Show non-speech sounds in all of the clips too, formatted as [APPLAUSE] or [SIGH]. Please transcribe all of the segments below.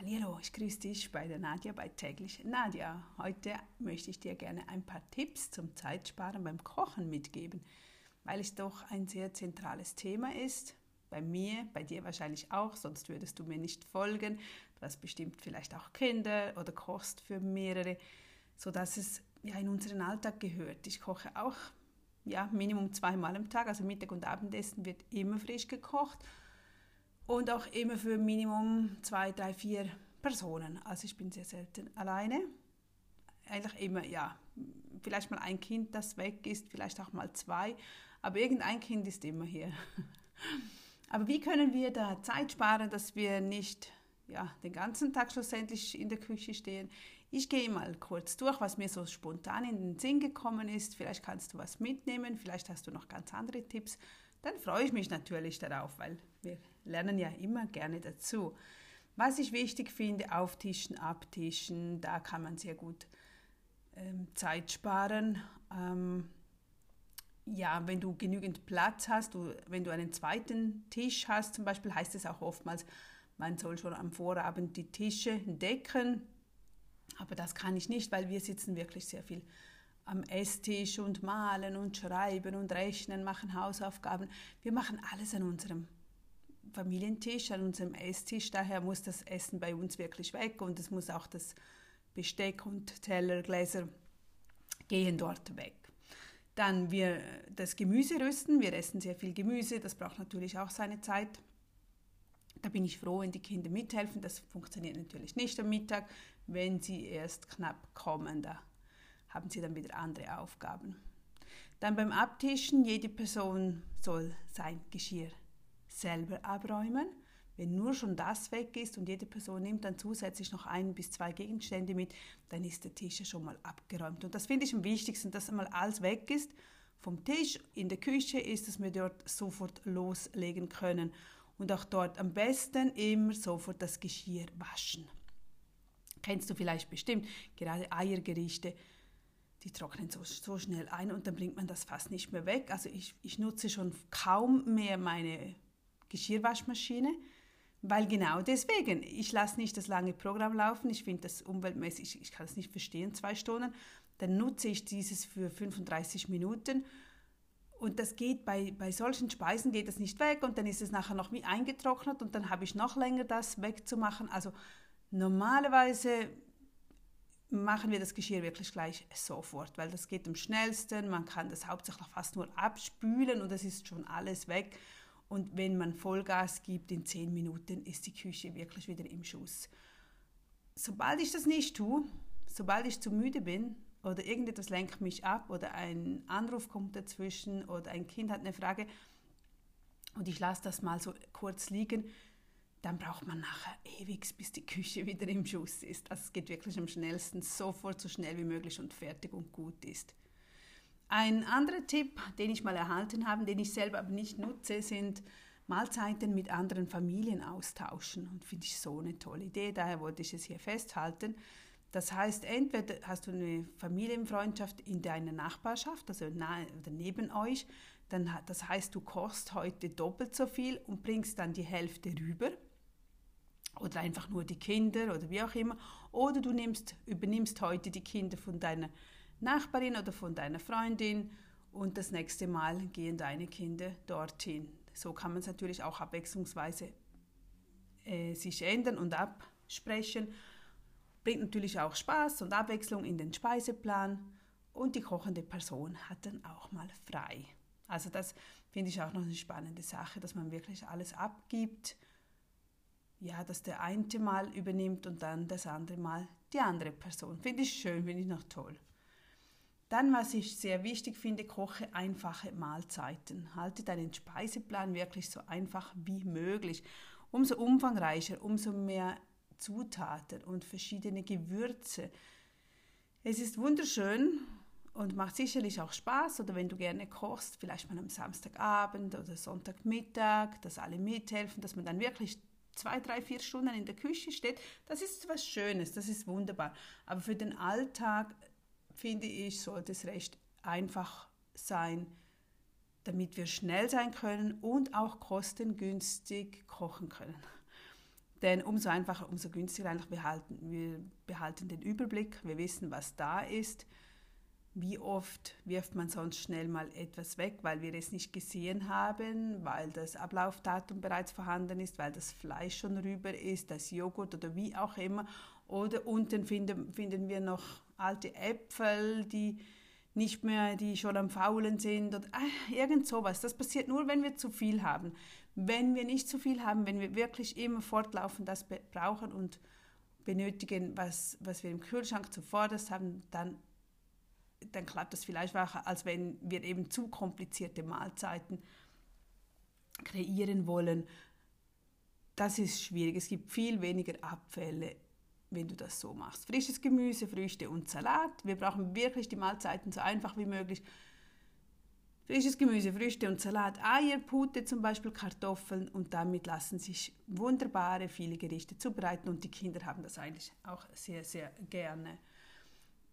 Hallo, ich grüße dich bei der Nadja bei täglich Nadja. Heute möchte ich dir gerne ein paar Tipps zum Zeitsparen beim Kochen mitgeben, weil es doch ein sehr zentrales Thema ist. Bei mir, bei dir wahrscheinlich auch, sonst würdest du mir nicht folgen. Du hast bestimmt vielleicht auch Kinder oder kochst für mehrere, sodass es ja in unseren Alltag gehört. Ich koche auch ja, Minimum zweimal am Tag, also Mittag und Abendessen wird immer frisch gekocht und auch immer für Minimum zwei, drei, vier Personen. Also ich bin sehr selten alleine. Eigentlich immer, ja, vielleicht mal ein Kind, das weg ist, vielleicht auch mal zwei, aber irgendein Kind ist immer hier. [LAUGHS] Aber wie können wir da Zeit sparen, dass wir nicht ja, den ganzen Tag schlussendlich in der Küche stehen? Ich gehe mal kurz durch, was mir so spontan in den Sinn gekommen ist. Vielleicht kannst du was mitnehmen, vielleicht hast du noch ganz andere Tipps dann freue ich mich natürlich darauf, weil wir lernen ja immer gerne dazu. Was ich wichtig finde, auftischen, abtischen, da kann man sehr gut ähm, Zeit sparen. Ähm, ja, wenn du genügend Platz hast, du, wenn du einen zweiten Tisch hast, zum Beispiel heißt es auch oftmals, man soll schon am Vorabend die Tische decken. Aber das kann ich nicht, weil wir sitzen wirklich sehr viel am Esstisch und malen und schreiben und rechnen, machen Hausaufgaben. Wir machen alles an unserem Familientisch, an unserem Esstisch. Daher muss das Essen bei uns wirklich weg und es muss auch das Besteck und Teller, Gläser gehen dort weg. Dann wir das Gemüse rüsten. Wir essen sehr viel Gemüse. Das braucht natürlich auch seine Zeit. Da bin ich froh, wenn die Kinder mithelfen. Das funktioniert natürlich nicht am Mittag, wenn sie erst knapp kommen. Da haben sie dann wieder andere Aufgaben. Dann beim Abtischen, jede Person soll sein Geschirr selber abräumen. Wenn nur schon das weg ist und jede Person nimmt dann zusätzlich noch ein bis zwei Gegenstände mit, dann ist der Tisch ja schon mal abgeräumt. Und das finde ich am wichtigsten, dass einmal alles weg ist. Vom Tisch in der Küche ist, dass wir dort sofort loslegen können. Und auch dort am besten immer sofort das Geschirr waschen. Kennst du vielleicht bestimmt, gerade Eiergerichte die trocknen so, so schnell ein und dann bringt man das fast nicht mehr weg. Also ich, ich nutze schon kaum mehr meine Geschirrwaschmaschine, weil genau deswegen, ich lasse nicht das lange Programm laufen, ich finde das umweltmäßig, ich kann es nicht verstehen, zwei Stunden, dann nutze ich dieses für 35 Minuten. Und das geht bei, bei solchen Speisen geht das nicht weg. Und dann ist es nachher noch wie eingetrocknet. Und dann habe ich noch länger das wegzumachen. Also normalerweise machen wir das Geschirr wirklich gleich sofort, weil das geht am schnellsten. Man kann das hauptsächlich fast nur abspülen und es ist schon alles weg. Und wenn man Vollgas gibt, in zehn Minuten ist die Küche wirklich wieder im Schuss. Sobald ich das nicht tue, sobald ich zu müde bin oder irgendetwas lenkt mich ab oder ein Anruf kommt dazwischen oder ein Kind hat eine Frage und ich lasse das mal so kurz liegen, dann braucht man nachher ewig, bis die Küche [LAUGHS] wieder im Schuss ist. Also es geht wirklich am schnellsten, sofort so schnell wie möglich und fertig und gut ist. Ein anderer Tipp, den ich mal erhalten habe, den ich selber aber nicht nutze, sind Mahlzeiten mit anderen Familien austauschen. Und finde ich so eine tolle Idee, daher wollte ich es hier festhalten. Das heißt, entweder hast du eine Familienfreundschaft in deiner Nachbarschaft, also nahe oder neben euch, dann, das heißt, du kochst heute doppelt so viel und bringst dann die Hälfte rüber oder einfach nur die Kinder oder wie auch immer. Oder du nimmst, übernimmst heute die Kinder von deiner Nachbarin oder von deiner Freundin und das nächste Mal gehen deine Kinder dorthin. So kann man es natürlich auch abwechslungsweise äh, sich ändern und absprechen. Bringt natürlich auch Spaß und Abwechslung in den Speiseplan und die kochende Person hat dann auch mal frei. Also das finde ich auch noch eine spannende Sache, dass man wirklich alles abgibt ja, dass der eine mal übernimmt und dann das andere Mal die andere Person. Finde ich schön, finde ich noch toll. Dann, was ich sehr wichtig finde, koche einfache Mahlzeiten. Halte deinen Speiseplan wirklich so einfach wie möglich. Umso umfangreicher, umso mehr Zutaten und verschiedene Gewürze. Es ist wunderschön und macht sicherlich auch Spaß. Oder wenn du gerne kochst, vielleicht mal am Samstagabend oder Sonntagmittag, dass alle mithelfen, dass man dann wirklich zwei, drei, vier Stunden in der Küche steht, das ist was Schönes, das ist wunderbar. Aber für den Alltag, finde ich, sollte es recht einfach sein, damit wir schnell sein können und auch kostengünstig kochen können. Denn umso einfacher, umso günstiger eigentlich behalten. Wir behalten den Überblick, wir wissen, was da ist. Wie oft wirft man sonst schnell mal etwas weg, weil wir es nicht gesehen haben, weil das Ablaufdatum bereits vorhanden ist, weil das Fleisch schon rüber ist, das Joghurt oder wie auch immer. Oder unten finden, finden wir noch alte Äpfel, die nicht mehr, die schon am Faulen sind oder äh, irgend sowas. Das passiert nur, wenn wir zu viel haben. Wenn wir nicht zu viel haben, wenn wir wirklich immer fortlaufend das brauchen und benötigen, was, was wir im Kühlschrank zuvorderst haben, dann, dann klappt das vielleicht einfacher, als wenn wir eben zu komplizierte Mahlzeiten kreieren wollen. Das ist schwierig. Es gibt viel weniger Abfälle wenn du das so machst. Frisches Gemüse, Früchte und Salat. Wir brauchen wirklich die Mahlzeiten so einfach wie möglich. Frisches Gemüse, Früchte und Salat, Eier, Pute zum Beispiel, Kartoffeln und damit lassen sich wunderbare viele Gerichte zubereiten und die Kinder haben das eigentlich auch sehr, sehr gerne.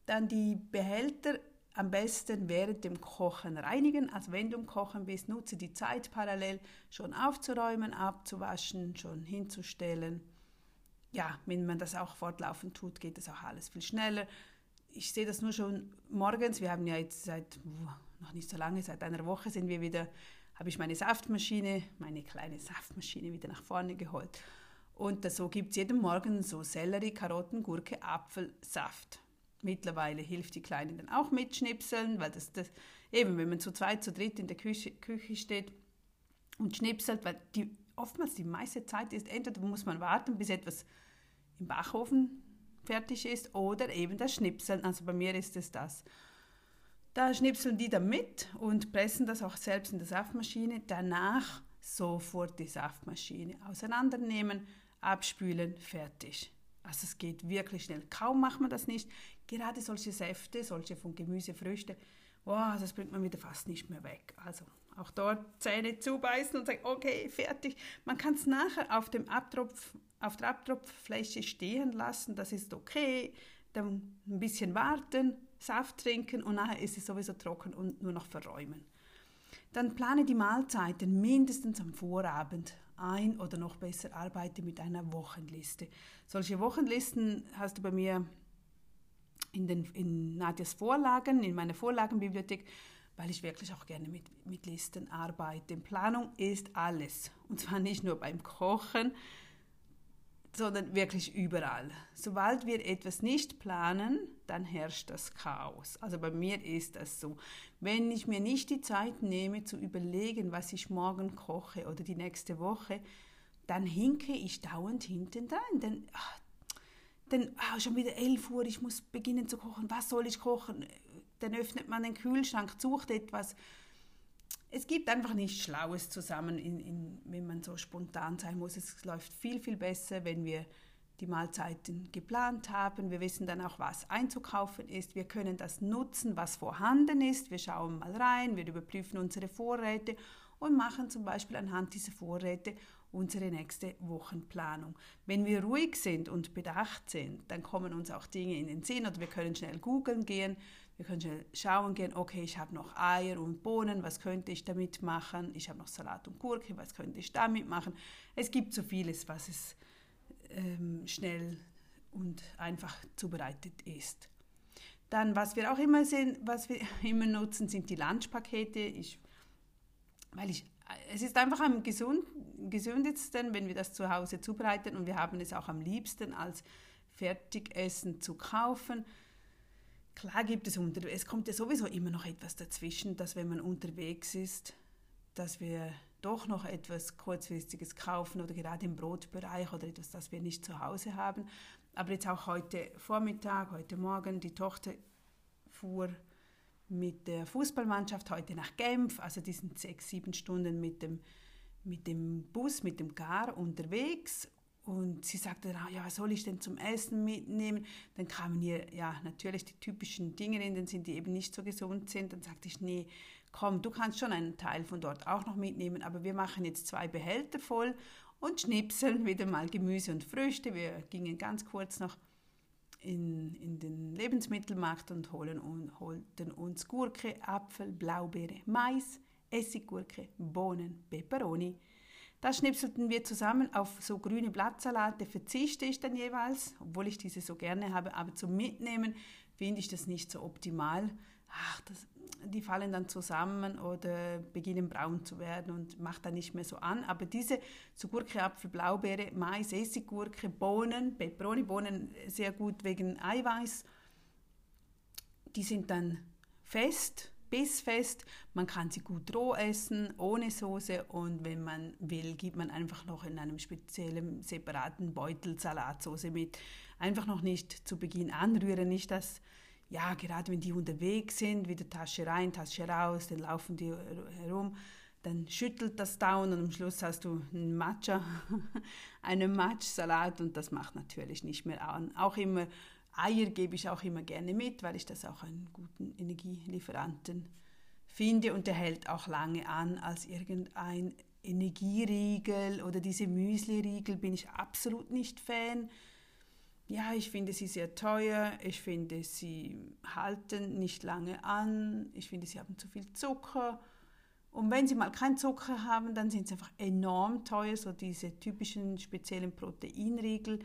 Dann die Behälter am besten während dem Kochen reinigen. Also wenn du Kochen bist, nutze die Zeit parallel schon aufzuräumen, abzuwaschen, schon hinzustellen ja, wenn man das auch fortlaufend tut, geht das auch alles viel schneller. Ich sehe das nur schon morgens. Wir haben ja jetzt seit noch nicht so lange, seit einer Woche sind wir wieder, habe ich meine Saftmaschine, meine kleine Saftmaschine wieder nach vorne geholt. Und so gibt es jeden Morgen so Sellerie, Karotten, Gurke, Apfel, Saft. Mittlerweile hilft die Kleine dann auch mitschnipseln, weil das, das eben, wenn man zu zweit, zu dritt in der Küche, Küche steht und schnipselt, weil die oftmals die meiste Zeit ist, entweder muss man warten, bis etwas im Backofen fertig ist oder eben das Schnipseln. Also bei mir ist es das. Da schnipseln die dann mit und pressen das auch selbst in der Saftmaschine. Danach sofort die Saftmaschine auseinandernehmen, abspülen, fertig. Also es geht wirklich schnell. Kaum macht man das nicht. Gerade solche Säfte, solche von Gemüse, Früchte, wow, das bringt man wieder fast nicht mehr weg. Also auch dort Zähne zubeißen und sagen, okay, fertig. Man kann es nachher auf, dem Abtropf, auf der Abtropffläche stehen lassen, das ist okay. Dann ein bisschen warten, Saft trinken und nachher ist es sowieso trocken und nur noch verräumen. Dann plane die Mahlzeiten mindestens am Vorabend ein oder noch besser arbeite mit einer Wochenliste. Solche Wochenlisten hast du bei mir in, den, in Nadjas Vorlagen, in meiner Vorlagenbibliothek weil ich wirklich auch gerne mit, mit Listen arbeite. Planung ist alles. Und zwar nicht nur beim Kochen, sondern wirklich überall. Sobald wir etwas nicht planen, dann herrscht das Chaos. Also bei mir ist das so. Wenn ich mir nicht die Zeit nehme zu überlegen, was ich morgen koche oder die nächste Woche, dann hinke ich dauernd hinten dran. Denn, ach, denn ah, schon wieder 11 Uhr, ich muss beginnen zu kochen. Was soll ich kochen? dann öffnet man den Kühlschrank, sucht etwas. Es gibt einfach nichts Schlaues zusammen, in, in, wenn man so spontan sein muss. Es läuft viel, viel besser, wenn wir die Mahlzeiten geplant haben. Wir wissen dann auch, was einzukaufen ist. Wir können das nutzen, was vorhanden ist. Wir schauen mal rein, wir überprüfen unsere Vorräte und machen zum Beispiel anhand dieser Vorräte unsere nächste Wochenplanung. Wenn wir ruhig sind und bedacht sind, dann kommen uns auch Dinge in den Sinn oder wir können schnell googeln gehen wir können schnell schauen gehen, okay, ich habe noch Eier und Bohnen, was könnte ich damit machen? Ich habe noch Salat und Gurke, was könnte ich damit machen? Es gibt so vieles, was es ähm, schnell und einfach zubereitet ist. Dann, was wir auch immer sehen, was wir [LAUGHS] immer nutzen, sind die Lunchpakete. Ich, weil ich, es ist einfach am gesund, gesündesten, wenn wir das zu Hause zubereiten und wir haben es auch am liebsten als Fertigessen zu kaufen. Klar gibt es unter, es kommt ja sowieso immer noch etwas dazwischen, dass wenn man unterwegs ist, dass wir doch noch etwas kurzfristiges kaufen oder gerade im Brotbereich oder etwas, das wir nicht zu Hause haben. Aber jetzt auch heute Vormittag, heute Morgen, die Tochter fuhr mit der Fußballmannschaft heute nach Genf, also die sind sechs, sieben Stunden mit dem, mit dem Bus, mit dem Gar unterwegs und sie sagte dann, ja, was soll ich denn zum Essen mitnehmen? Dann kamen ihr ja natürlich die typischen Dinge in den Sinn, die eben nicht so gesund sind. Dann sagte ich, nee, komm, du kannst schon einen Teil von dort auch noch mitnehmen, aber wir machen jetzt zwei Behälter voll und schnipseln [LAUGHS] wieder mal Gemüse und Früchte. Wir gingen ganz kurz noch in, in den Lebensmittelmarkt und holen, und holten uns Gurke, Apfel, Blaubeere, Mais, Essiggurke, Bohnen, Peperoni, Das schnipselten wir zusammen. Auf so grüne Blattsalate verzichte ich dann jeweils, obwohl ich diese so gerne habe. Aber zum Mitnehmen finde ich das nicht so optimal. Ach, das, die fallen dann zusammen oder beginnen braun zu werden und macht dann nicht mehr so an. Aber diese so Gurke, Apfel, Blaubeere, Mais, Essiggurke, Bohnen, Peperoni-Bohnen sehr gut wegen Eiweiß, die sind dann fest, bissfest. Man kann sie gut roh essen, ohne Soße und wenn man will, gibt man einfach noch in einem speziellen, separaten Beutel Salatsauce mit. Einfach noch nicht zu Beginn anrühren, nicht dass ja, gerade wenn die unterwegs sind, wieder Tasche rein, Tasche raus, dann laufen die herum, dann schüttelt das down und am Schluss hast du einen Matcha, [LAUGHS] einen Matschsalat und das macht natürlich nicht mehr an. Auch immer Eier gebe ich auch immer gerne mit, weil ich das auch einen guten Energielieferanten finde und der hält auch lange an als irgendein Energieriegel oder diese Müsli-Riegel bin ich absolut nicht Fan ja, ich finde sie sehr teuer, ich finde sie halten nicht lange an, ich finde sie haben zu viel Zucker. Und wenn sie mal keinen Zucker haben, dann sind sie einfach enorm teuer, so diese typischen speziellen Proteinriegel,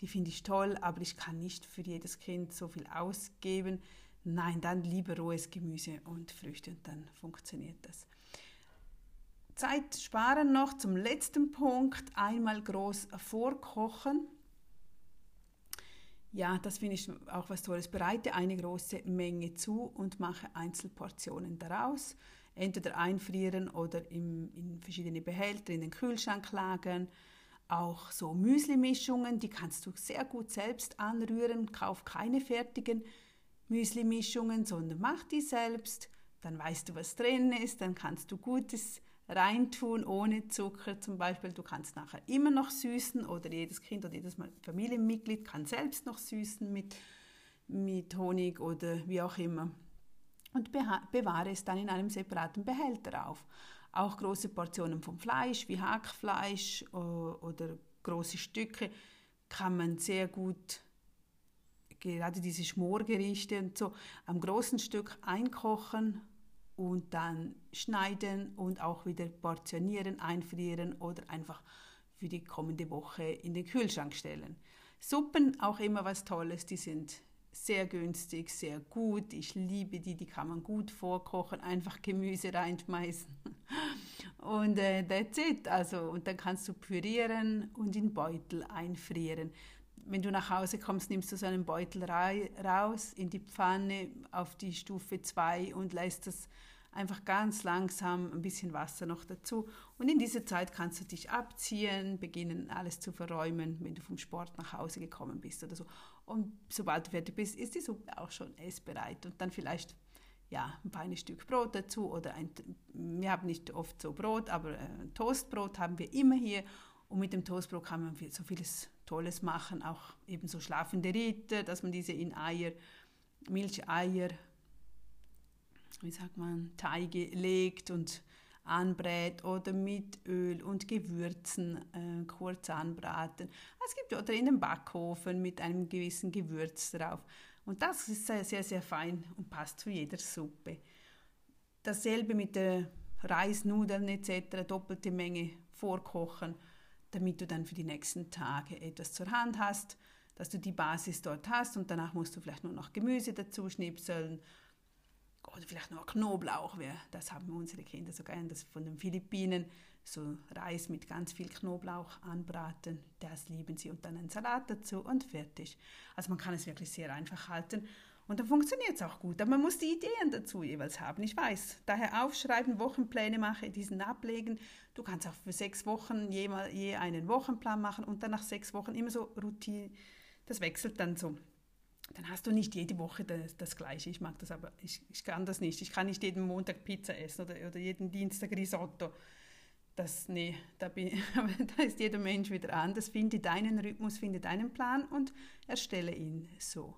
die finde ich toll, aber ich kann nicht für jedes Kind so viel ausgeben. Nein, dann lieber rohes Gemüse und Früchte und dann funktioniert das. Zeit sparen noch zum letzten Punkt, einmal groß vorkochen. Ja, das finde ich auch was Tolles. Bereite eine große Menge zu und mache Einzelportionen daraus. Entweder einfrieren oder im, in verschiedene Behälter in den Kühlschrank lagern. Auch so Müsli-Mischungen, die kannst du sehr gut selbst anrühren. Kauf keine fertigen Müsli-Mischungen, sondern mach die selbst. Dann weißt du, was drin ist. Dann kannst du gutes reintun ohne Zucker zum Beispiel. Du kannst nachher immer noch süßen oder jedes Kind oder jedes Familienmitglied kann selbst noch süßen mit, mit Honig oder wie auch immer. Und bewahre es dann in einem separaten Behälter auf. Auch große Portionen vom Fleisch wie Hackfleisch oder große Stücke kann man sehr gut gerade diese Schmorgerichte und so am großen Stück einkochen und dann schneiden und auch wieder portionieren, einfrieren oder einfach für die kommende Woche in den Kühlschrank stellen. Suppen auch immer was Tolles, die sind sehr günstig, sehr gut. Ich liebe die, die kann man gut vorkochen, einfach Gemüse reinschmeißen. [LAUGHS] Und äh, that's it. Also, und dann kannst du pürieren und in Beutel einfrieren. Wenn du nach Hause kommst, nimmst du so einen Beutel raus in die Pfanne auf die Stufe 2 und lässt das einfach ganz langsam ein bisschen Wasser noch dazu. Und in dieser Zeit kannst du dich abziehen, beginnen alles zu verräumen, wenn du vom Sport nach Hause gekommen bist oder so. Und sobald du fertig bist, ist die Suppe auch schon essbereit. Und dann vielleicht ja, ein feines Stück Brot dazu oder ein, wir haben nicht oft so Brot, aber äh, Toastbrot haben wir immer hier. Und mit dem Toastbrot kann man so vieles Tolles machen, auch eben so schlafende Ritter, dass man diese in Eier, Milcheier wie sagt man, Teige legt und anbrät oder mit Öl und Gewürzen äh, kurz anbraten. Es gibt oder in den Backofen mit einem gewissen Gewürz drauf. Und das ist sehr, sehr, sehr fein und passt zu jeder Suppe. Dasselbe mit den Reisnudeln etc., doppelte Menge vorkochen, damit du dann für die nächsten Tage etwas zur Hand hast, dass du die Basis dort hast und danach musst du vielleicht nur noch Gemüse dazu schnipseln oder vielleicht noch Knoblauch, das haben unsere Kinder so gerne, das von den Philippinen, so Reis mit ganz viel Knoblauch anbraten, das lieben sie und dann ein Salat dazu und fertig. Also man kann es wirklich sehr einfach halten und dann funktioniert es auch gut. Aber man muss die Ideen dazu jeweils haben. Ich weiß, daher aufschreiben, Wochenpläne machen, diesen ablegen. Du kannst auch für sechs Wochen je, je einen Wochenplan machen und dann nach sechs Wochen immer so Routine. Das wechselt dann so dann hast du nicht jede Woche das, das Gleiche. Ich mag das aber, ich, ich kann das nicht. Ich kann nicht jeden Montag Pizza essen oder, oder jeden Dienstag Risotto. Das, nee, da, bin, [LAUGHS] da ist jeder Mensch wieder anders. Finde deinen Rhythmus, finde deinen Plan und erstelle ihn so.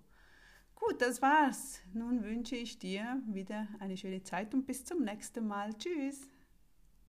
Gut, das war's. Nun wünsche ich dir wieder eine schöne Zeit und bis zum nächsten Mal. Tschüss.